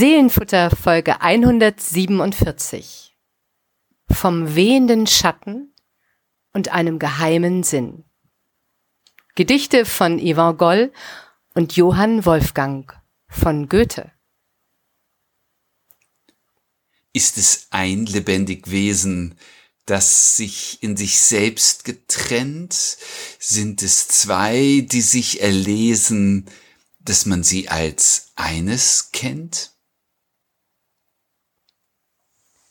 Seelenfutter Folge 147. Vom wehenden Schatten und einem geheimen Sinn. Gedichte von Yvan Goll und Johann Wolfgang von Goethe. Ist es ein lebendig Wesen, das sich in sich selbst getrennt? Sind es zwei, die sich erlesen, dass man sie als eines kennt?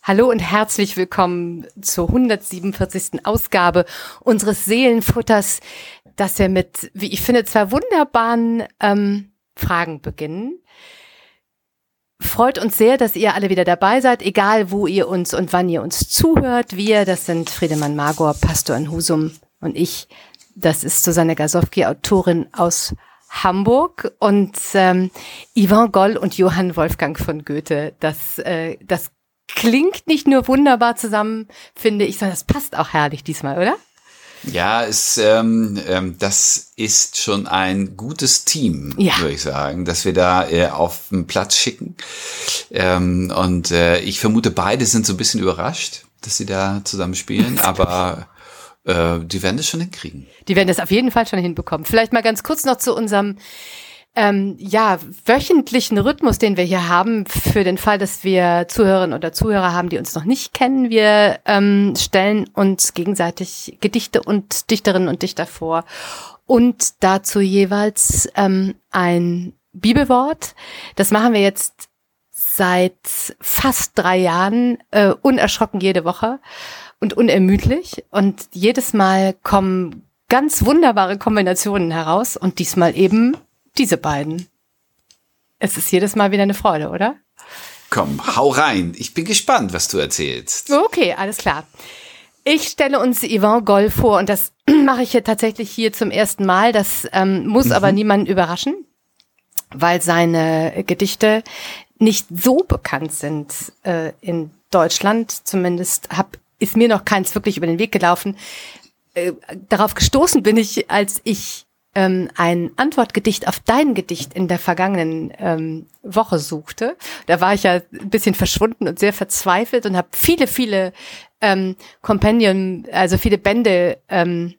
Hallo und herzlich willkommen zur 147. Ausgabe unseres Seelenfutters, das wir mit, wie ich finde, zwei wunderbaren ähm, Fragen beginnen. Freut uns sehr, dass ihr alle wieder dabei seid, egal wo ihr uns und wann ihr uns zuhört. Wir, das sind Friedemann Magor, Pastor in Husum und ich, das ist Susanne Gasowski, Autorin aus Hamburg und ähm, Yvan Goll und Johann Wolfgang von Goethe. Das, äh, das klingt nicht nur wunderbar zusammen, finde ich, sondern das passt auch herrlich diesmal, oder? Ja, es, ähm, ähm, das ist schon ein gutes Team, ja. würde ich sagen, dass wir da äh, auf den Platz schicken. Ähm, und äh, ich vermute, beide sind so ein bisschen überrascht, dass sie da zusammen spielen, aber äh, die werden das schon hinkriegen. Die werden das auf jeden Fall schon hinbekommen. Vielleicht mal ganz kurz noch zu unserem ähm, ja, wöchentlichen Rhythmus, den wir hier haben, für den Fall, dass wir Zuhörerinnen oder Zuhörer haben, die uns noch nicht kennen. Wir ähm, stellen uns gegenseitig Gedichte und Dichterinnen und Dichter vor und dazu jeweils ähm, ein Bibelwort. Das machen wir jetzt seit fast drei Jahren äh, unerschrocken jede Woche und unermüdlich. Und jedes Mal kommen ganz wunderbare Kombinationen heraus und diesmal eben diese beiden. Es ist jedes Mal wieder eine Freude, oder? Komm, hau rein. Ich bin gespannt, was du erzählst. Okay, alles klar. Ich stelle uns Yvonne Goll vor und das mache ich hier tatsächlich hier zum ersten Mal. Das ähm, muss mhm. aber niemanden überraschen, weil seine Gedichte nicht so bekannt sind äh, in Deutschland. Zumindest hab, ist mir noch keins wirklich über den Weg gelaufen. Äh, darauf gestoßen bin ich, als ich ähm, ein Antwortgedicht auf dein Gedicht in der vergangenen ähm, Woche suchte. Da war ich ja ein bisschen verschwunden und sehr verzweifelt und habe viele, viele ähm, Compendium, also viele Bände ähm,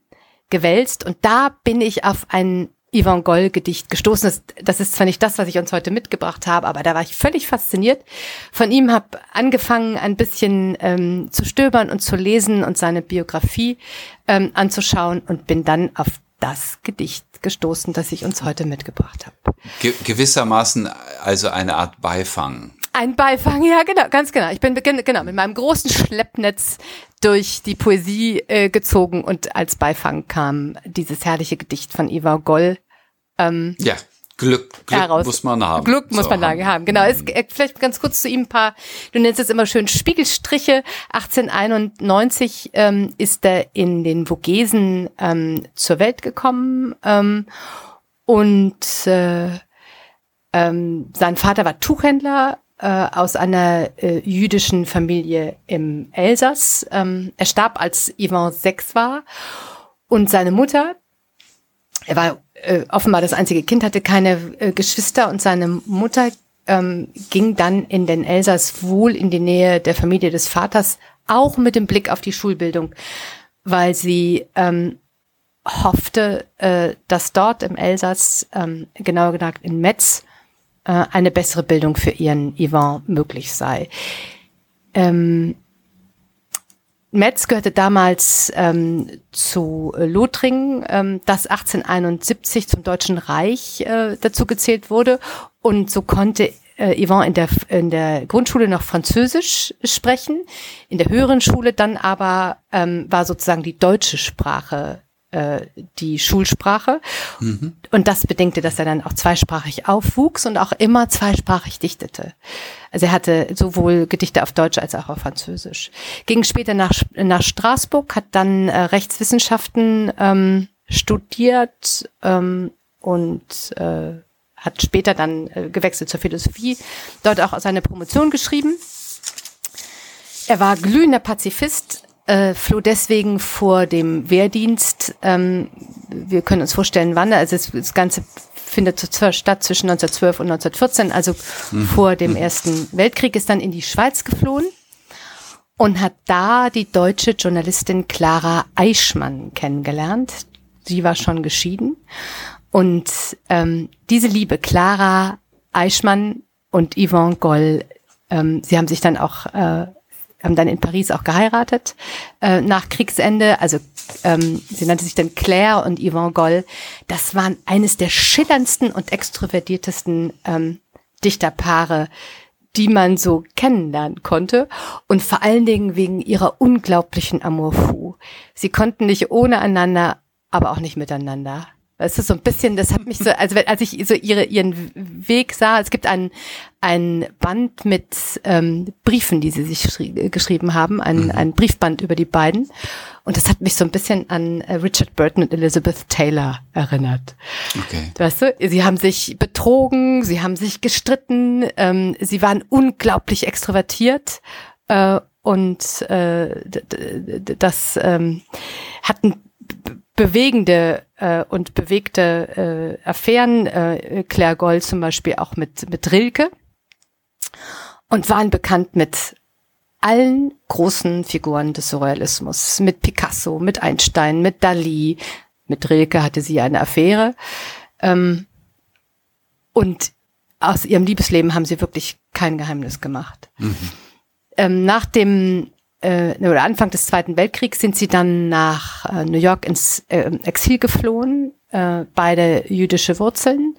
gewälzt. Und da bin ich auf ein Yvonne Goll Gedicht gestoßen. Das, das ist zwar nicht das, was ich uns heute mitgebracht habe, aber da war ich völlig fasziniert von ihm, habe angefangen ein bisschen ähm, zu stöbern und zu lesen und seine Biografie ähm, anzuschauen und bin dann auf das Gedicht gestoßen, das ich uns heute mitgebracht habe. Ge gewissermaßen also eine Art Beifang. Ein Beifang, ja, genau, ganz genau. Ich bin genau mit meinem großen Schleppnetz durch die Poesie äh, gezogen und als Beifang kam dieses herrliche Gedicht von Eva Goll. Ähm, ja. Glück, Glück heraus. muss man haben. Glück muss so man haben. haben. Genau. Es, äh, vielleicht ganz kurz zu ihm ein paar, du nennst es immer schön Spiegelstriche. 1891 ähm, ist er in den Vogesen ähm, zur Welt gekommen ähm, und äh, ähm, sein Vater war Tuchhändler äh, aus einer äh, jüdischen Familie im Elsass. Ähm, er starb, als Ivan sechs war. Und seine Mutter, er war äh, offenbar das einzige Kind, hatte keine äh, Geschwister und seine Mutter ähm, ging dann in den Elsass wohl in die Nähe der Familie des Vaters, auch mit dem Blick auf die Schulbildung, weil sie ähm, hoffte, äh, dass dort im Elsass, ähm, genauer gesagt in Metz, äh, eine bessere Bildung für ihren Ivan möglich sei. Ähm, Metz gehörte damals ähm, zu Lothringen, ähm, das 1871 zum Deutschen Reich äh, dazu gezählt wurde. Und so konnte äh, Yvonne in der, in der Grundschule noch Französisch sprechen, in der höheren Schule dann aber ähm, war sozusagen die deutsche Sprache äh, die Schulsprache. Mhm. Und das bedingte, dass er dann auch zweisprachig aufwuchs und auch immer zweisprachig dichtete. Also er hatte sowohl Gedichte auf Deutsch als auch auf Französisch. Ging später nach, nach Straßburg, hat dann äh, Rechtswissenschaften ähm, studiert ähm, und äh, hat später dann äh, gewechselt zur Philosophie, dort auch seine Promotion geschrieben. Er war glühender Pazifist, äh, floh deswegen vor dem Wehrdienst. Ähm, wir können uns vorstellen, wann. Also das, das Ganze findet statt zwischen 1912 und 1914, also mhm. vor dem Ersten Weltkrieg, ist dann in die Schweiz geflohen und hat da die deutsche Journalistin Clara Eichmann kennengelernt. Sie war schon geschieden. Und ähm, diese liebe Clara Eichmann und Yvonne Goll, ähm, sie haben sich dann auch äh, haben dann in Paris auch geheiratet äh, nach Kriegsende. Also ähm, sie nannte sich dann Claire und Yvonne Goll. Das waren eines der schillerndsten und extrovertiertesten ähm, Dichterpaare, die man so kennenlernen konnte. Und vor allen Dingen wegen ihrer unglaublichen Amour fou. Sie konnten nicht ohne einander, aber auch nicht miteinander. Es ist so ein bisschen, das hat mich so, also als ich so ihre, ihren Weg sah, es gibt ein, ein Band mit ähm, Briefen, die sie sich geschrieben haben, ein, mhm. ein Briefband über die beiden. Und das hat mich so ein bisschen an äh, Richard Burton und Elizabeth Taylor erinnert. Okay. Weißt du, sie haben sich betrogen, sie haben sich gestritten, ähm, sie waren unglaublich extrovertiert äh, und äh, das ähm, hatten bewegende äh, und bewegte äh, Affären, äh, Claire Goll zum Beispiel auch mit, mit Rilke und waren bekannt mit allen großen Figuren des Surrealismus, mit Picasso, mit Einstein, mit Dali, mit Rilke hatte sie eine Affäre. Ähm, und aus ihrem Liebesleben haben sie wirklich kein Geheimnis gemacht. Mhm. Ähm, nach dem äh, oder Anfang des Zweiten Weltkriegs sind sie dann nach äh, New York ins äh, Exil geflohen, äh, beide jüdische Wurzeln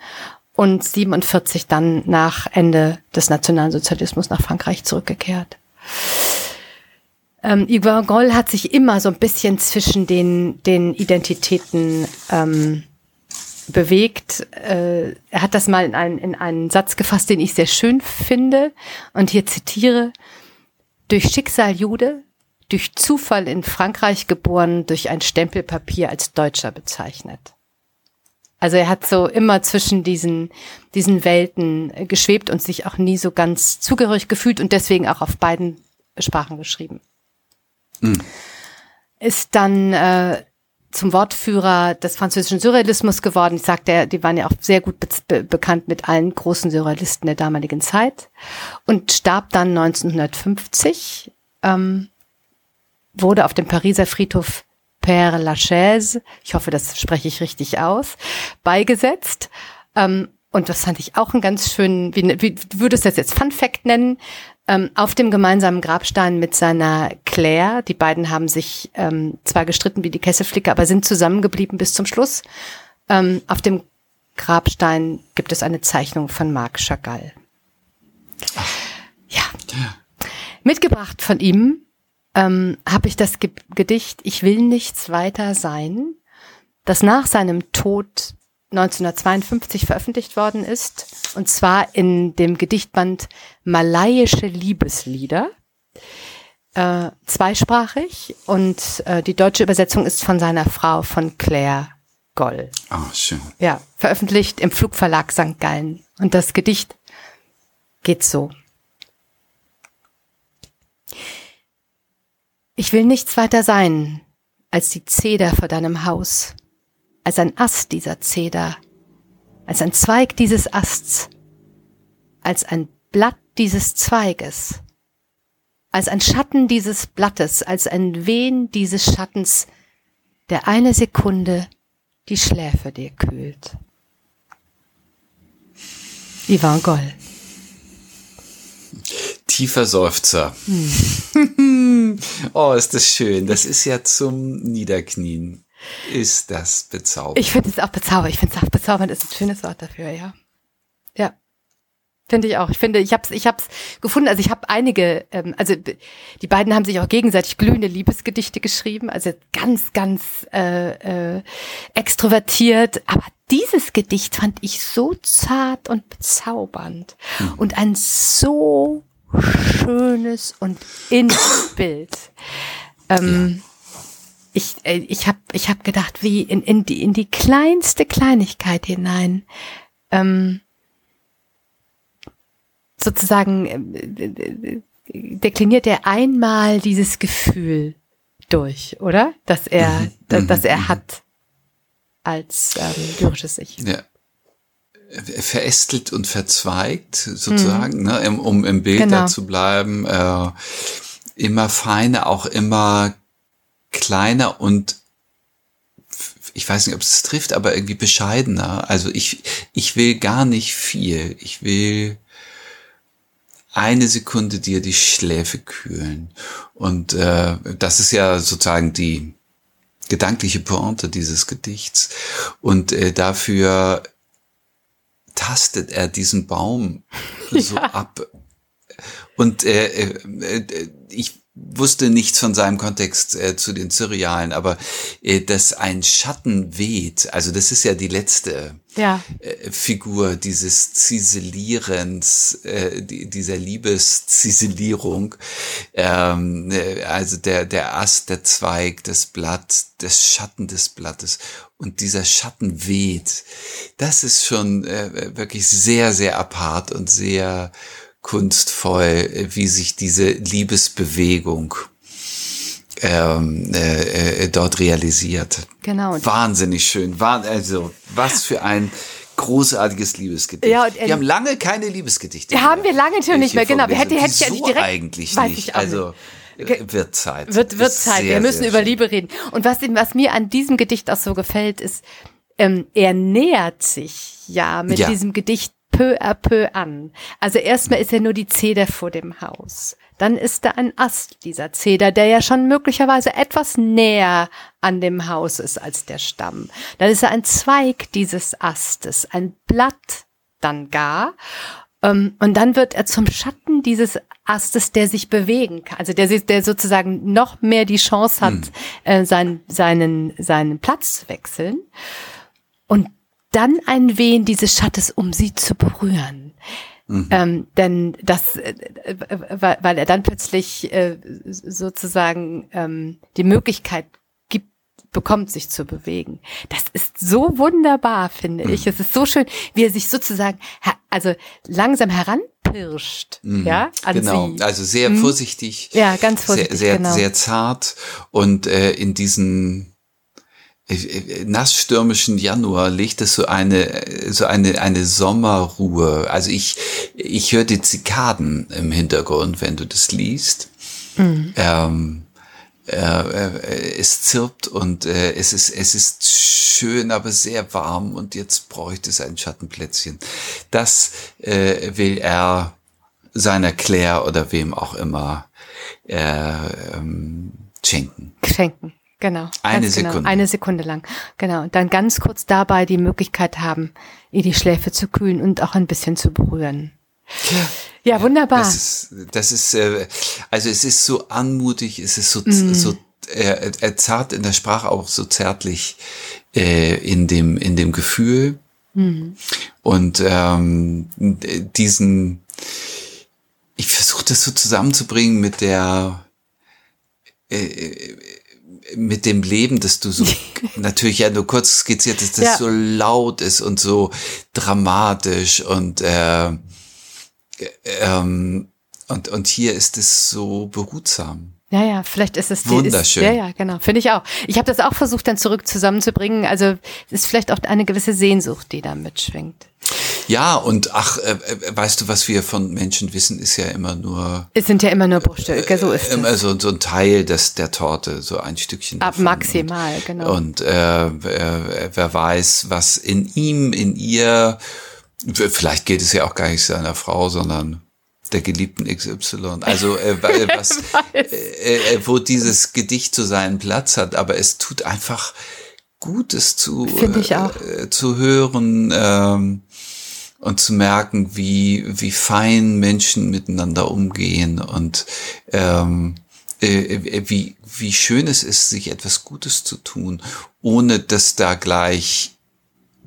und 47 dann nach Ende des Nationalsozialismus nach Frankreich zurückgekehrt. Ähm, Yves Goll hat sich immer so ein bisschen zwischen den, den Identitäten ähm, bewegt. Äh, er hat das mal in einen, in einen Satz gefasst, den ich sehr schön finde und hier zitiere durch Schicksal Jude, durch Zufall in Frankreich geboren, durch ein Stempelpapier als Deutscher bezeichnet. Also er hat so immer zwischen diesen, diesen Welten geschwebt und sich auch nie so ganz zugehörig gefühlt und deswegen auch auf beiden Sprachen geschrieben. Mhm. Ist dann äh, zum Wortführer des französischen Surrealismus geworden. Ich sagte, die waren ja auch sehr gut be bekannt mit allen großen Surrealisten der damaligen Zeit und starb dann 1950, ähm, wurde auf dem Pariser Friedhof Père Lachaise, ich hoffe, das spreche ich richtig aus, beigesetzt. Ähm, und das fand ich auch einen ganz schönen, wie, wie würdest du das jetzt Fun Fact nennen? Ähm, auf dem gemeinsamen Grabstein mit seiner Claire. Die beiden haben sich ähm, zwar gestritten wie die Kesselflicke, aber sind zusammengeblieben bis zum Schluss. Ähm, auf dem Grabstein gibt es eine Zeichnung von Marc Chagall. Ja. Mitgebracht von ihm ähm, habe ich das Ge Gedicht Ich will nichts weiter sein, das nach seinem Tod 1952 veröffentlicht worden ist, und zwar in dem Gedichtband Malaiische Liebeslieder, äh, zweisprachig und äh, die deutsche Übersetzung ist von seiner Frau, von Claire Goll. Ah, oh, schön. Ja, veröffentlicht im Flugverlag St. Gallen. Und das Gedicht geht so. Ich will nichts weiter sein als die Zeder vor deinem Haus als ein Ast dieser Zeder, als ein Zweig dieses Asts, als ein Blatt dieses Zweiges, als ein Schatten dieses Blattes, als ein Wehen dieses Schattens, der eine Sekunde die Schläfe dir kühlt. Ivan Goll. Tiefer Seufzer. Hm. oh, ist das schön. Das ist ja zum Niederknien. Ist das bezaubernd? Ich finde es auch bezaubernd. Ich finde es auch bezaubernd ist ein schönes Wort dafür, ja. Ja. Finde ich auch. Ich finde, ich habe es ich hab's gefunden. Also ich habe einige, ähm, also die beiden haben sich auch gegenseitig glühende Liebesgedichte geschrieben. Also ganz, ganz äh, äh, extrovertiert. Aber dieses Gedicht fand ich so zart und bezaubernd mhm. und ein so schönes und inniges Bild. Ähm, ja ich, äh, ich habe ich hab gedacht, wie in, in, die, in die kleinste Kleinigkeit hinein ähm, sozusagen äh, dekliniert er einmal dieses Gefühl durch, oder? Dass er, mhm. dass, dass er mhm. hat als ähm, lyrisches Ich. Ja. verästelt und verzweigt, sozusagen, mhm. ne, um im Bild genau. da zu bleiben. Äh, immer feiner, auch immer kleiner und ich weiß nicht, ob es trifft, aber irgendwie bescheidener. Also ich, ich will gar nicht viel. Ich will eine Sekunde dir die Schläfe kühlen. Und äh, das ist ja sozusagen die gedankliche Pointe dieses Gedichts. Und äh, dafür tastet er diesen Baum ja. so ab. Und äh, äh, äh ich wusste nichts von seinem Kontext äh, zu den Surrealen, aber äh, dass ein Schatten weht, also das ist ja die letzte ja. Äh, Figur dieses Ziselierens, äh, die, dieser Liebesziselierung, ähm, äh, also der, der Ast, der Zweig, das Blatt, das Schatten des Blattes und dieser Schatten weht, das ist schon äh, wirklich sehr, sehr apart und sehr kunstvoll, wie sich diese Liebesbewegung ähm, äh, äh, dort realisiert. Genau. Wahnsinnig schön. War, also was für ein großartiges Liebesgedicht. Ja, und, wir haben lange keine Liebesgedichte. mehr. haben wir lange schon nicht mehr, genau. Wir hätten hätte ich so direkt, eigentlich nicht. Also wird Zeit. Wird, wird Zeit. Sehr, wir müssen über Liebe reden. Und was, was mir an diesem Gedicht auch so gefällt, ist, ähm, er nähert sich ja mit ja. diesem Gedicht peu à peu an. Also erstmal ist ja nur die Zeder vor dem Haus. Dann ist da ein Ast dieser Zeder, der ja schon möglicherweise etwas näher an dem Haus ist als der Stamm. Dann ist da ein Zweig dieses Astes, ein Blatt dann gar. Ähm, und dann wird er zum Schatten dieses Astes, der sich bewegen kann, also der, der sozusagen noch mehr die Chance hat, hm. äh, seinen, seinen, seinen Platz zu wechseln. Und dann ein Wehen dieses Schattes, um sie zu berühren. Mhm. Ähm, denn das, äh, weil, weil er dann plötzlich äh, sozusagen ähm, die Möglichkeit gibt, bekommt, sich zu bewegen. Das ist so wunderbar, finde mhm. ich. Es ist so schön, wie er sich sozusagen, also langsam heranpirscht, mhm. ja, an genau. sie. Also sehr mhm. vorsichtig. Ja, ganz vorsichtig. Sehr, sehr, genau. sehr zart und äh, in diesen nassstürmischen Januar legt es so eine so eine eine Sommerruhe. Also ich ich höre die Zikaden im Hintergrund, wenn du das liest. Mhm. Ähm, äh, äh, es zirpt und äh, es ist es ist schön, aber sehr warm und jetzt bräuchte es ein Schattenplätzchen. Das äh, will er seiner Claire oder wem auch immer äh, ähm, schenken. Schenken. Genau. Eine genau. Sekunde. Eine Sekunde lang. Genau. Und dann ganz kurz dabei die Möglichkeit haben, ihr die Schläfe zu kühlen und auch ein bisschen zu berühren. Ja, ja wunderbar. Das ist, das ist äh, also es ist so anmutig, es ist so, mm. so äh, äh, zart in der Sprache, auch so zärtlich äh, in dem in dem Gefühl. Mm. Und ähm, diesen, ich versuche das so zusammenzubringen mit der äh, mit dem Leben, dass du so natürlich ja nur kurz skizziert ist, das ja. so laut ist und so dramatisch und äh, ähm, und und hier ist es so behutsam. Ja, ja, vielleicht ist es die, wunderschön. Ist, ja, ja, genau, finde ich auch. Ich habe das auch versucht, dann zurück zusammenzubringen. Also es ist vielleicht auch eine gewisse Sehnsucht, die da mitschwingt. Ja, und ach, äh, äh, weißt du, was wir von Menschen wissen, ist ja immer nur. Es sind ja immer nur Bruchstücke, so ist äh, Immer so, so ein Teil des, der Torte, so ein Stückchen. Ab maximal, und, genau. Und äh, äh, wer weiß, was in ihm, in ihr, vielleicht geht es ja auch gar nicht seiner Frau, sondern der geliebten XY. Also äh, was, äh, äh, wo dieses Gedicht so seinen Platz hat, aber es tut einfach Gutes zu, äh, zu hören. Ähm, und zu merken, wie, wie fein Menschen miteinander umgehen und ähm, äh, äh, wie, wie schön es ist, sich etwas Gutes zu tun, ohne dass da gleich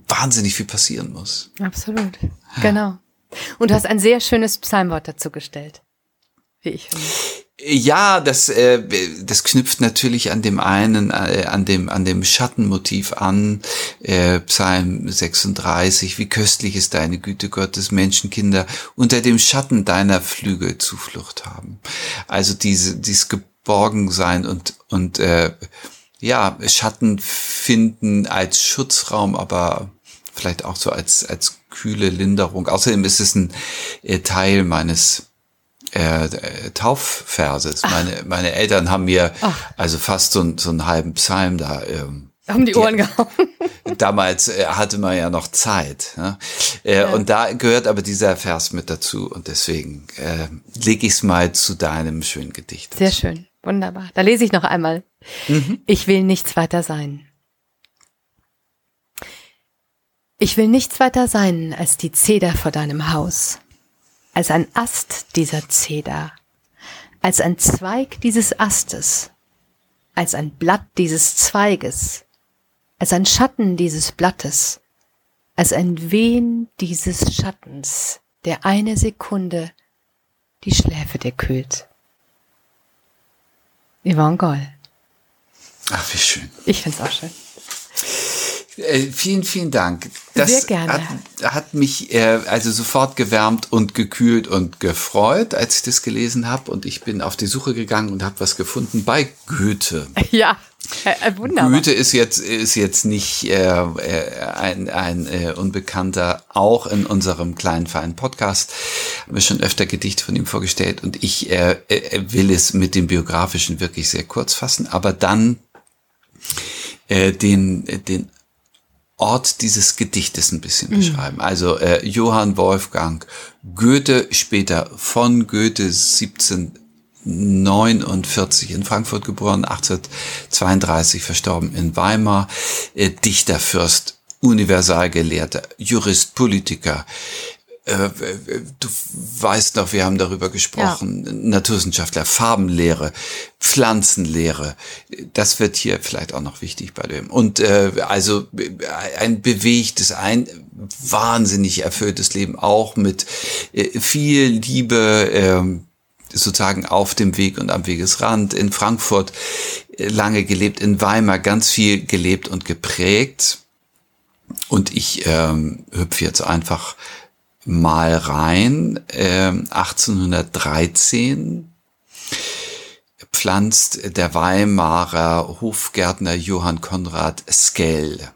wahnsinnig viel passieren muss. Absolut. Genau. Und du hast ein sehr schönes Psalmwort dazu gestellt, wie ich finde. Ja, das, äh, das knüpft natürlich an dem einen, äh, an dem, an dem Schattenmotiv an, äh, Psalm 36, wie köstlich ist deine Güte Gottes, Menschenkinder unter dem Schatten deiner Flügel Zuflucht haben. Also diese, dieses Geborgensein und, und, äh, ja, Schatten finden als Schutzraum, aber vielleicht auch so als, als kühle Linderung. Außerdem ist es ein äh, Teil meines äh, Taufverses. Meine, meine Eltern haben mir Ach. also fast so, so einen halben Psalm da ähm, haben die Ohren gehauen. Damals äh, hatte man ja noch Zeit. Ne? Äh, ja. Und da gehört aber dieser Vers mit dazu. Und deswegen äh, lege ich es mal zu deinem schönen Gedicht. Sehr schön. Wunderbar. Da lese ich noch einmal. Mhm. Ich will nichts weiter sein. Ich will nichts weiter sein als die Zeder vor deinem Haus, als ein Ast dieser Zeder, als ein Zweig dieses Astes, als ein Blatt dieses Zweiges, als ein Schatten dieses Blattes, als ein Wehen dieses Schattens, der eine Sekunde die Schläfe dir kühlt. Yvonne Goll. Ach, wie schön. Ich find's auch schön. Äh, vielen, vielen Dank. Das Sehr gerne. Hat, hat mich äh, also sofort gewärmt und gekühlt und gefreut, als ich das gelesen habe. Und ich bin auf die Suche gegangen und habe was gefunden bei Goethe. Ja. Äh, äh, wunderbar. Goethe ist jetzt ist jetzt nicht äh, äh, ein, ein äh, Unbekannter, auch in unserem kleinen feinen Podcast haben wir schon öfter Gedichte von ihm vorgestellt und ich äh, äh, will es mit dem biografischen wirklich sehr kurz fassen, aber dann äh, den den Ort dieses Gedichtes ein bisschen mhm. beschreiben. Also äh, Johann Wolfgang Goethe, später von Goethe 1749 in Frankfurt geboren, 1832 verstorben in Weimar, äh, Dichter, Fürst, Universalgelehrter, Jurist, Politiker, äh, du weißt noch, wir haben darüber gesprochen, ja. Naturwissenschaftler, Farbenlehre, Pflanzenlehre, das wird hier vielleicht auch noch wichtig bei dem. Und äh, also ein bewegtes, ein wahnsinnig erfülltes Leben, auch mit äh, viel Liebe, äh, sozusagen auf dem Weg und am Wegesrand, in Frankfurt äh, lange gelebt, in Weimar ganz viel gelebt und geprägt. Und ich ähm, hüpfe jetzt einfach mal rein. Äh, 1813 pflanzt der Weimarer Hofgärtner Johann Konrad Skell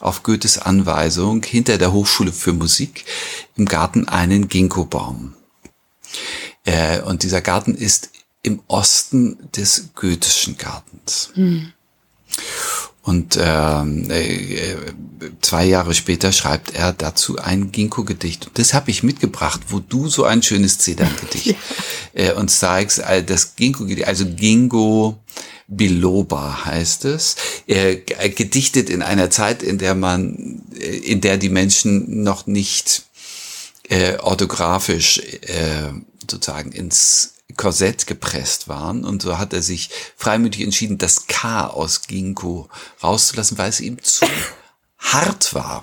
auf Goethes Anweisung hinter der Hochschule für Musik im Garten einen Ginkgobaum. Äh, und dieser Garten ist im Osten des Goetheschen Gartens. Hm. Und ähm, äh, zwei Jahre später schreibt er dazu ein Ginkgo-Gedicht. Und das habe ich mitgebracht, wo du so ein schönes Zedern-Gedicht ja. äh, uns zeigst. Äh, das Ginkgo-Gedicht, also Gingo Biloba heißt es. Er gedichtet in einer Zeit, in der man, äh, in der die Menschen noch nicht äh, orthografisch äh, sozusagen ins Korsett gepresst waren. Und so hat er sich freimütig entschieden, das K aus Ginkgo rauszulassen, weil es ihm zu hart war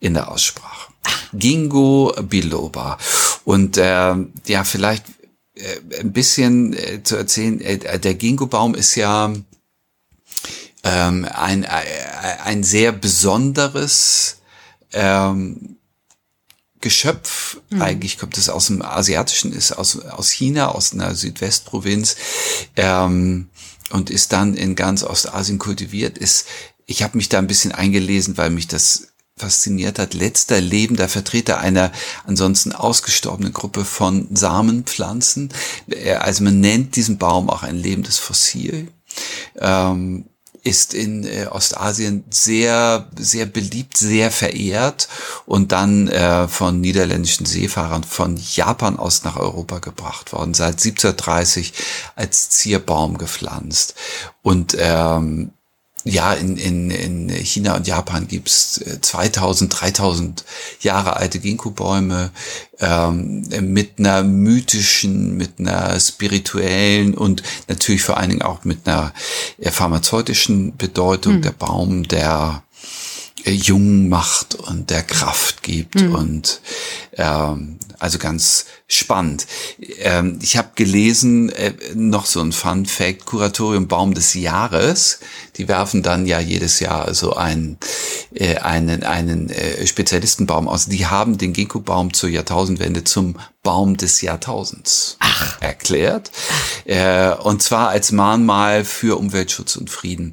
in der Aussprache. Gingo Biloba. Und äh, ja, vielleicht äh, ein bisschen äh, zu erzählen, äh, der Ginkgo-Baum ist ja ähm, ein, äh, ein sehr besonderes ähm, Geschöpf, mhm. eigentlich kommt es aus dem Asiatischen, ist aus, aus China, aus einer Südwestprovinz ähm, und ist dann in ganz Ostasien kultiviert. Ist, ich habe mich da ein bisschen eingelesen, weil mich das fasziniert hat. Letzter lebender Vertreter einer ansonsten ausgestorbenen Gruppe von Samenpflanzen. Also man nennt diesen Baum auch ein lebendes Fossil. Ähm, ist in äh, Ostasien sehr, sehr beliebt, sehr verehrt und dann äh, von niederländischen Seefahrern von Japan aus nach Europa gebracht worden, seit 1730 als Zierbaum gepflanzt. Und ähm, ja, in, in, in China und Japan gibt's 2000, äh, 3000 Jahre alte Ginkgo-Bäume ähm, mit einer mythischen, mit einer spirituellen und natürlich vor allen Dingen auch mit einer äh, pharmazeutischen Bedeutung. Hm. Der Baum, der jung macht und der Kraft gibt hm. und ähm, also ganz spannend. Ähm, ich habe gelesen, äh, noch so ein Fun Fact, Kuratorium Baum des Jahres, die werfen dann ja jedes Jahr so einen, äh, einen, einen äh, Spezialistenbaum aus. Die haben den Ginkgo-Baum zur Jahrtausendwende zum Baum des Jahrtausends Ach. erklärt. Äh, und zwar als Mahnmal für Umweltschutz und Frieden.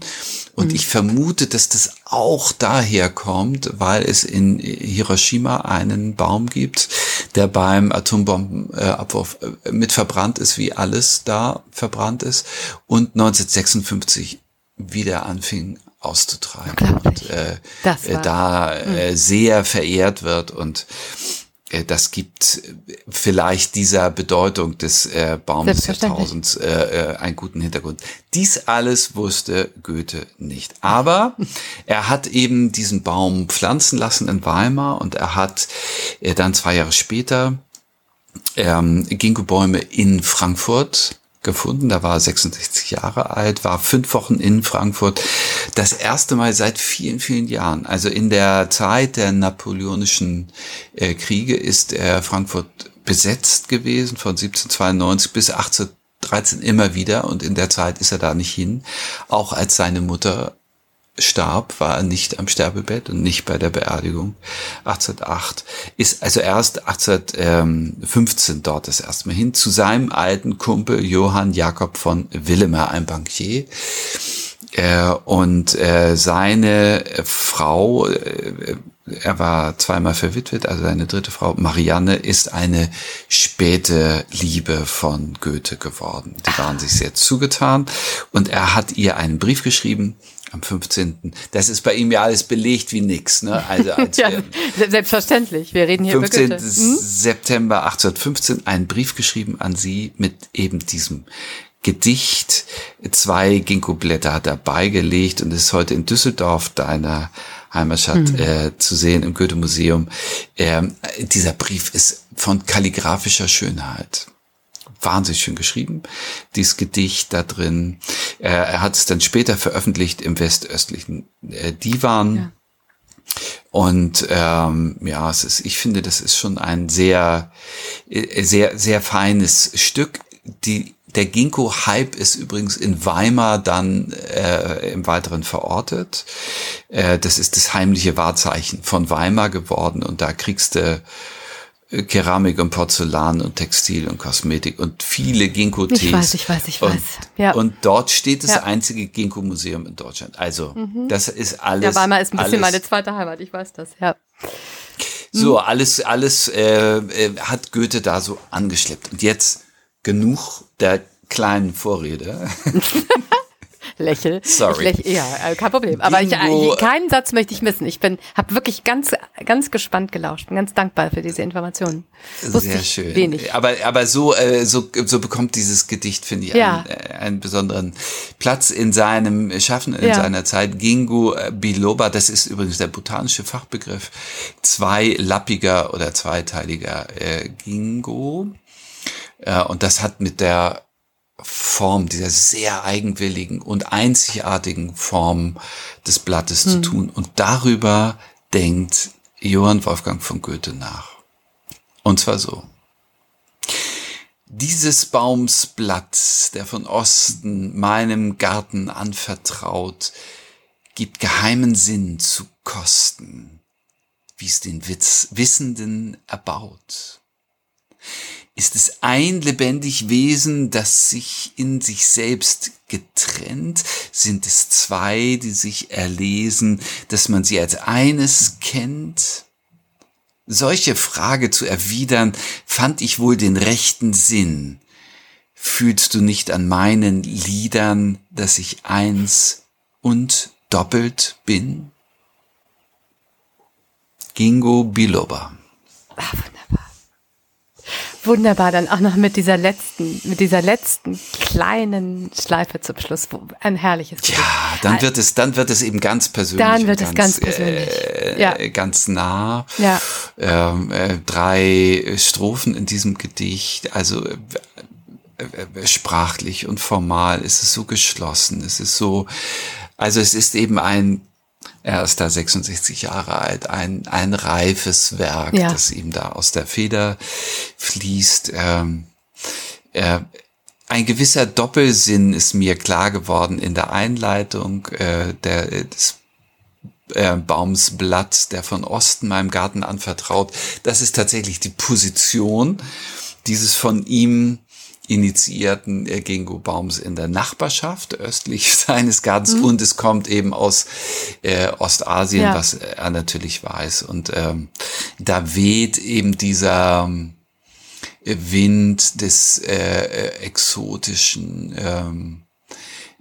Und mhm. ich vermute, dass das auch daher kommt, weil es in Hiroshima einen Baum gibt, der beim Atombombenabwurf äh, mit verbrannt ist, wie alles da verbrannt ist. Und 1956 wieder anfing auszutreiben und äh, äh da äh, mhm. sehr verehrt wird und äh, das gibt vielleicht dieser Bedeutung des äh, Baumes des Jahrtausends äh, äh, einen guten Hintergrund. Dies alles wusste Goethe nicht. Aber er hat eben diesen Baum pflanzen lassen in Weimar und er hat äh, dann zwei Jahre später ähm, Ginkgo-Bäume in Frankfurt gefunden. Da war er 66 Jahre alt, war fünf Wochen in Frankfurt. Das erste Mal seit vielen, vielen Jahren. Also in der Zeit der napoleonischen äh, Kriege ist er Frankfurt besetzt gewesen von 1792 bis 1813 immer wieder und in der Zeit ist er da nicht hin. Auch als seine Mutter starb, war er nicht am Sterbebett und nicht bei der Beerdigung 1808, ist also erst 1815 dort das erste Mal hin zu seinem alten Kumpel Johann Jakob von Willemer, ein Bankier. Äh, und äh, seine Frau, äh, er war zweimal verwitwet, also seine dritte Frau, Marianne, ist eine späte Liebe von Goethe geworden. Die waren sich sehr zugetan und er hat ihr einen Brief geschrieben, am 15. Das ist bei ihm ja alles belegt wie nix, ne? Also als ja, selbstverständlich. Wir reden hier 15. über Goethe. Hm? September 1815 einen Brief geschrieben an sie mit eben diesem Gedicht. Zwei Ginkgo-Blätter hat er beigelegt und ist heute in Düsseldorf, deiner Heimatstadt, mhm. äh, zu sehen im Goethe-Museum. Ähm, dieser Brief ist von kalligraphischer Schönheit wahnsinnig schön geschrieben, dieses Gedicht da drin. Äh, er hat es dann später veröffentlicht im westöstlichen äh, Divan. Ja. Und ähm, ja, es ist, ich finde, das ist schon ein sehr, äh, sehr, sehr feines Stück. Die, der Ginkgo-Hype ist übrigens in Weimar dann äh, im Weiteren verortet. Äh, das ist das heimliche Wahrzeichen von Weimar geworden und da kriegst du Keramik und Porzellan und Textil und Kosmetik und viele Ginkgo-Tees. Ich weiß, ich weiß, ich weiß. Und, ja. und dort steht das ja. einzige Ginkgo-Museum in Deutschland. Also, mhm. das ist alles. Ja, Weimar ist ein bisschen alles, meine zweite Heimat, ich weiß das, ja. So, mhm. alles, alles äh, äh, hat Goethe da so angeschleppt. Und jetzt genug der kleinen Vorrede. lächel. Sorry. Lächel, ja, äh, kein Problem. Aber ich, ich, keinen Satz möchte ich missen. Ich bin, habe wirklich ganz, ganz gespannt gelauscht. Bin ganz dankbar für diese Informationen. Sehr schön. Wenig. Aber, aber so, äh, so, so bekommt dieses Gedicht, finde ich, ja. einen, äh, einen besonderen Platz in seinem Schaffen, in ja. seiner Zeit. Gingu biloba, das ist übrigens der botanische Fachbegriff, zweilappiger oder zweiteiliger äh, Gingo. Äh, und das hat mit der Form, dieser sehr eigenwilligen und einzigartigen Form des Blattes hm. zu tun. Und darüber denkt Johann Wolfgang von Goethe nach. Und zwar so. Dieses Baums Blatt, der von Osten meinem Garten anvertraut, gibt geheimen Sinn zu kosten, wie es den Witz Wissenden erbaut ist es ein lebendig Wesen, das sich in sich selbst getrennt? Sind es zwei, die sich erlesen, dass man sie als eines kennt? Solche Frage zu erwidern, fand ich wohl den rechten Sinn. Fühlst du nicht an meinen Liedern, dass ich eins und doppelt bin? Gingo Biloba. Ach, Wunderbar, dann auch noch mit dieser letzten, mit dieser letzten kleinen Schleife zum Schluss. Ein herrliches Gedicht. Ja, dann wird es, dann wird es eben ganz persönlich. Dann wird es ganz, persönlich. Äh, ja. Ganz nah. Ja. Ähm, äh, drei Strophen in diesem Gedicht, also äh, äh, sprachlich und formal ist es so geschlossen. Es ist so, also es ist eben ein er ist da 66 Jahre alt, ein, ein reifes Werk, ja. das ihm da aus der Feder fließt. Ähm, äh, ein gewisser Doppelsinn ist mir klar geworden in der Einleitung äh, der, des äh, Baumsblatt, der von Osten meinem Garten anvertraut. Das ist tatsächlich die Position dieses von ihm initiierten äh, Ginkgo-Baums in der Nachbarschaft östlich seines Gartens mhm. und es kommt eben aus äh, Ostasien, ja. was er natürlich weiß. Und ähm, da weht eben dieser ähm, Wind des äh, äh exotischen ähm,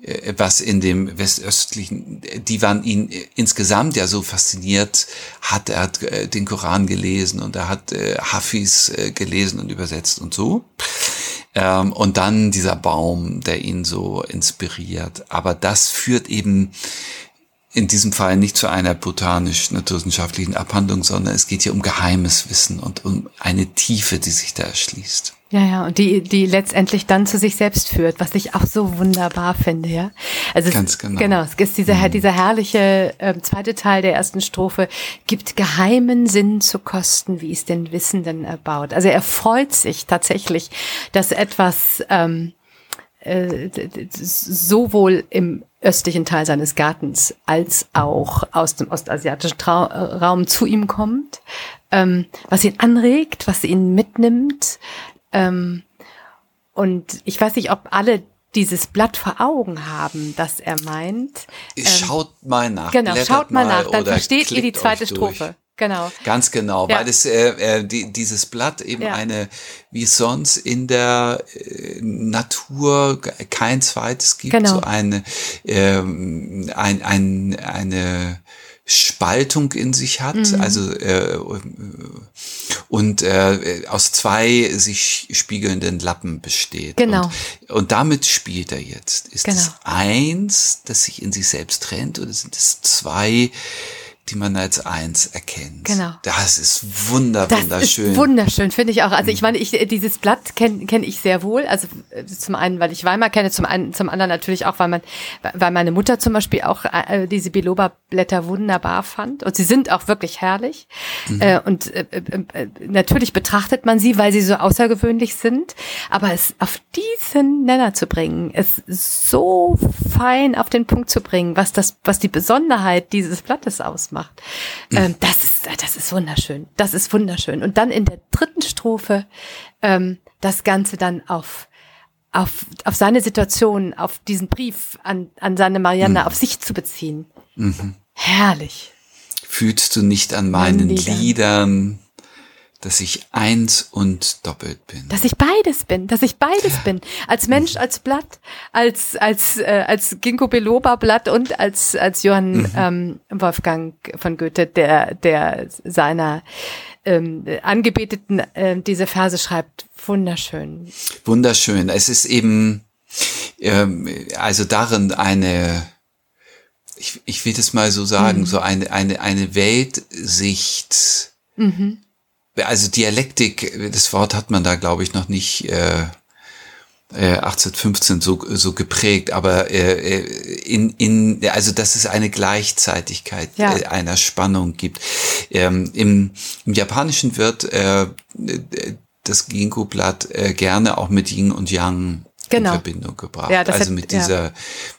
äh, was in dem westöstlichen, die waren ihn insgesamt ja so fasziniert hat. Er hat äh, den Koran gelesen und er hat äh, Hafiz äh, gelesen und übersetzt und so. Ähm, und dann dieser Baum, der ihn so inspiriert. Aber das führt eben in diesem Fall nicht zu einer botanisch-naturwissenschaftlichen Abhandlung, sondern es geht hier um geheimes Wissen und um eine Tiefe, die sich da erschließt. Ja, ja, und die, die letztendlich dann zu sich selbst führt, was ich auch so wunderbar finde, ja. Also Ganz es, genau. Genau, es ist dieser, mhm. dieser herrliche äh, zweite Teil der ersten Strophe, gibt geheimen Sinn zu kosten, wie es den Wissenden erbaut. Also er freut sich tatsächlich, dass etwas ähm, äh, sowohl im östlichen Teil seines Gartens als auch aus dem ostasiatischen Trau Raum zu ihm kommt, ähm, was ihn anregt, was ihn mitnimmt. Ähm, und ich weiß nicht, ob alle dieses Blatt vor Augen haben, das er meint. Ähm, schaut mal nach. Genau, schaut mal nach, dann versteht ihr die zweite Strophe. Genau. Ganz genau, ja. weil es äh, äh, die, dieses Blatt eben ja. eine, wie sonst in der äh, Natur kein zweites gibt, genau. so eine, ähm, ein, ein, eine Spaltung in sich hat, mhm. also äh, und äh, aus zwei sich spiegelnden Lappen besteht. Genau. Und, und damit spielt er jetzt. Ist genau. es eins, das sich in sich selbst trennt, oder sind es zwei, die man als eins erkennt. Genau. Das ist wunder, das wunderschön. Ist wunderschön, finde ich auch. Also ich meine, ich, dieses Blatt kenne kenn ich sehr wohl. Also äh, zum einen, weil ich Weimar kenne, zum einen, zum anderen natürlich auch, weil man, weil meine Mutter zum Beispiel auch äh, diese Biloba-Blätter wunderbar fand. Und sie sind auch wirklich herrlich. Mhm. Äh, und äh, äh, äh, natürlich betrachtet man sie, weil sie so außergewöhnlich sind. Aber es auf diesen Nenner zu bringen, es so fein auf den Punkt zu bringen, was das, was die Besonderheit dieses Blattes ausmacht macht. Ähm, das ist, das ist wunderschön. Das ist wunderschön. Und dann in der dritten Strophe ähm, das Ganze dann auf auf, auf seine Situation, auf diesen Brief an, an seine Marianne, mhm. auf sich zu beziehen. Mhm. Herrlich. Fühlst du nicht an meinen Liedern, Liedern dass ich eins und doppelt bin. Dass ich beides bin, dass ich beides bin. Als Mensch, mhm. als Blatt, als, als, äh, als Ginkgo biloba Blatt und als, als Johann mhm. ähm, Wolfgang von Goethe, der, der seiner ähm, Angebeteten äh, diese Verse schreibt. Wunderschön. Wunderschön. Es ist eben, ähm, also darin eine, ich, ich will das mal so sagen, mhm. so eine, eine, eine Weltsicht, mhm also Dialektik, das Wort hat man da, glaube ich, noch nicht äh, äh, 1815 so, so geprägt, aber äh, äh, in, in, also dass es eine Gleichzeitigkeit ja. äh, einer Spannung gibt. Ähm, im, Im Japanischen wird äh, das Ginkgo-Blatt äh, gerne auch mit Yin und Yang genau. in Verbindung gebracht. Ja, also hat, mit dieser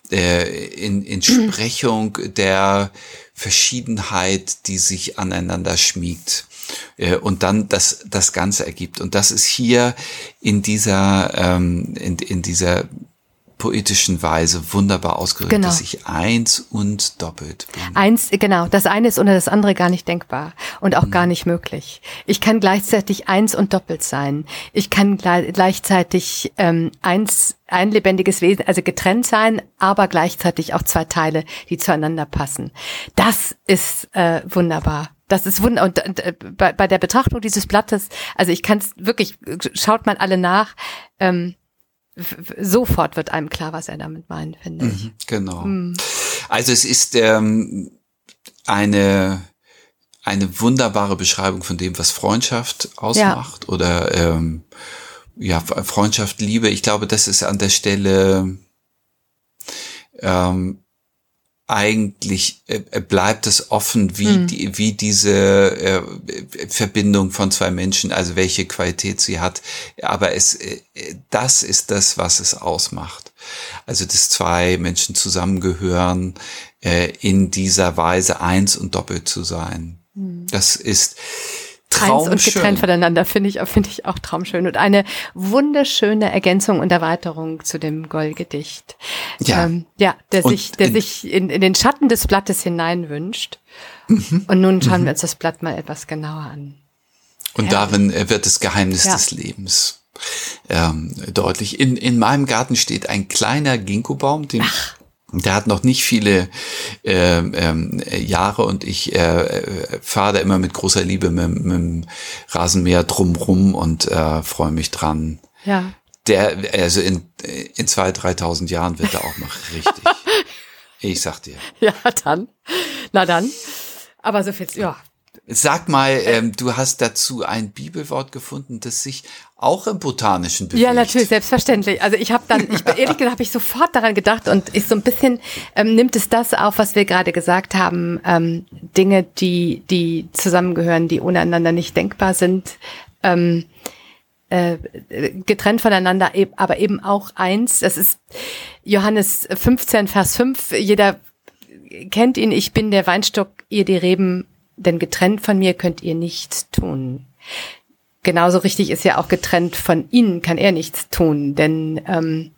ja. äh, in, Entsprechung der Verschiedenheit, die sich aneinander schmiegt äh, und dann das, das Ganze ergibt. Und das ist hier in dieser, ähm, in, in dieser poetischen Weise wunderbar ausgedrückt, genau. dass ich eins und doppelt bin. Eins, genau. Das eine ist ohne das andere gar nicht denkbar und auch mhm. gar nicht möglich. Ich kann gleichzeitig eins und doppelt sein. Ich kann gleichzeitig ähm, eins, ein lebendiges Wesen, also getrennt sein, aber gleichzeitig auch zwei Teile, die zueinander passen. Das ist äh, wunderbar. Das ist wunder und, und äh, bei, bei der Betrachtung dieses Blattes, also ich kann es wirklich, schaut mal alle nach. Ähm, sofort wird einem klar, was er damit meint, finde ich. Mhm, genau. Mhm. Also es ist ähm, eine eine wunderbare Beschreibung von dem, was Freundschaft ausmacht ja. oder ähm, ja Freundschaft, Liebe. Ich glaube, das ist an der Stelle ähm, eigentlich äh, bleibt es offen, wie hm. die, wie diese äh, Verbindung von zwei Menschen, also welche Qualität sie hat. Aber es, äh, das ist das, was es ausmacht. Also, dass zwei Menschen zusammengehören, äh, in dieser Weise eins und doppelt zu sein. Hm. Das ist Eins und getrennt voneinander finde ich, finde ich auch traumschön. Und eine wunderschöne Ergänzung und Erweiterung zu dem Goll-Gedicht. Ja. Ähm, ja, der und sich, der in, sich in, in den Schatten des Blattes hineinwünscht. Mhm. Und nun schauen mhm. wir uns das Blatt mal etwas genauer an. Und ja. darin wird das Geheimnis ja. des Lebens ähm, deutlich. In, in meinem Garten steht ein kleiner Ginkgobaum, den Ach. Der hat noch nicht viele äh, äh, Jahre und ich äh, fahre da immer mit großer Liebe mit, mit dem Rasenmäher drumrum und äh, freue mich dran. Ja. Der, also in, in zwei, dreitausend Jahren wird er auch noch richtig. ich sag dir. Ja, dann. Na dann. Aber so viel, ja, Sag mal, ähm, du hast dazu ein Bibelwort gefunden, das sich auch im Botanischen bewegt. Ja, natürlich, selbstverständlich. Also ich habe dann, ich ehrlich gesagt, habe ich sofort daran gedacht und ist so ein bisschen ähm, nimmt es das auf, was wir gerade gesagt haben, ähm, Dinge, die die zusammengehören, die ohne einander nicht denkbar sind. Ähm, äh, getrennt voneinander, aber eben auch eins. Das ist Johannes 15, Vers 5. Jeder kennt ihn. Ich bin der Weinstock, ihr die Reben denn getrennt von mir könnt ihr nichts tun. Genauso richtig ist ja auch getrennt von ihnen kann er nichts tun, denn ähm,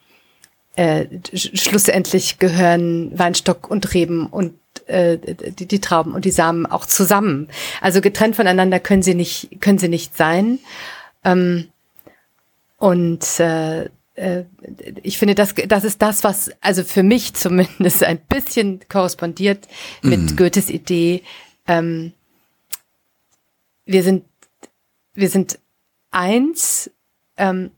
äh, schlussendlich gehören Weinstock und Reben und äh, die, die Trauben und die Samen auch zusammen. Also getrennt voneinander können sie nicht können sie nicht sein. Ähm, und äh, äh ich finde, das, das ist das, was also für mich zumindest ein bisschen korrespondiert mit mhm. Goethes Idee, ähm, wir sind, wir sind eins ähm,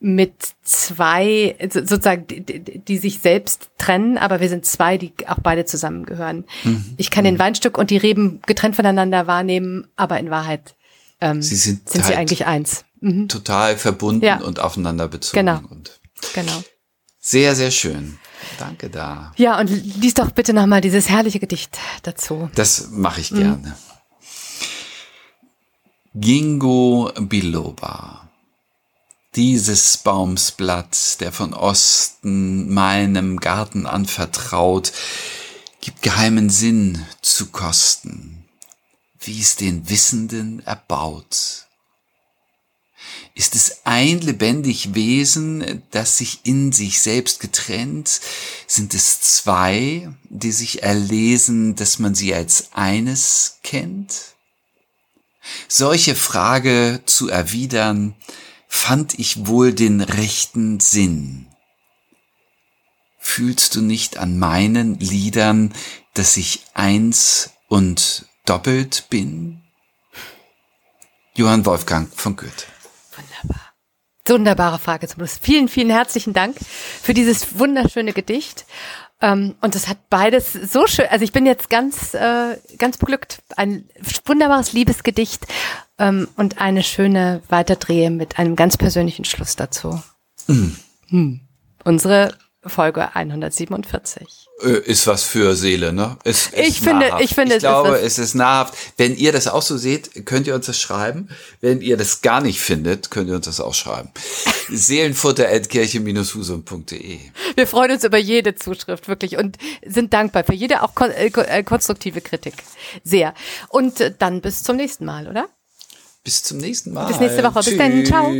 mit zwei, sozusagen, die, die, sich selbst trennen, aber wir sind zwei, die auch beide zusammengehören. Mhm. Ich kann den mhm. Weinstück und die Reben getrennt voneinander wahrnehmen, aber in Wahrheit ähm, sie sind, sind halt sie eigentlich eins. Mhm. Total verbunden ja. und aufeinander bezogen. Genau. Und genau. Sehr, sehr schön. Danke da. Ja, und lies doch bitte nochmal dieses herrliche Gedicht dazu. Das mache ich gerne. Mhm. Gingo biloba. Dieses Baumsblatt, der von Osten meinem Garten anvertraut, gibt geheimen Sinn zu kosten, wie es den Wissenden erbaut ist es ein lebendig Wesen, das sich in sich selbst getrennt? Sind es zwei, die sich erlesen, dass man sie als eines kennt? Solche Frage zu erwidern, fand ich wohl den rechten Sinn. Fühlst du nicht an meinen Liedern, dass ich eins und doppelt bin? Johann Wolfgang von Goethe. Wunderbar. Wunderbare Frage zum Schluss. Vielen, vielen herzlichen Dank für dieses wunderschöne Gedicht. Ähm, und es hat beides so schön, also ich bin jetzt ganz, äh, ganz beglückt. Ein wunderbares Liebesgedicht ähm, und eine schöne Weiterdrehe mit einem ganz persönlichen Schluss dazu. Mhm. Hm. Unsere Folge 147. Äh, ist was für Seele, ne? Ist, ist ich finde, ich finde, ich glaube, es ist nahrhaft. Wenn ihr das auch so seht, könnt ihr uns das schreiben. Wenn ihr das gar nicht findet, könnt ihr uns das auch schreiben. Seelenfutter@kirche-husum.de. Wir freuen uns über jede Zuschrift wirklich und sind dankbar für jede auch äh, äh, konstruktive Kritik. Sehr. Und dann bis zum nächsten Mal, oder? Bis zum nächsten Mal. Bis nächste Woche. Bis dann. Ciao.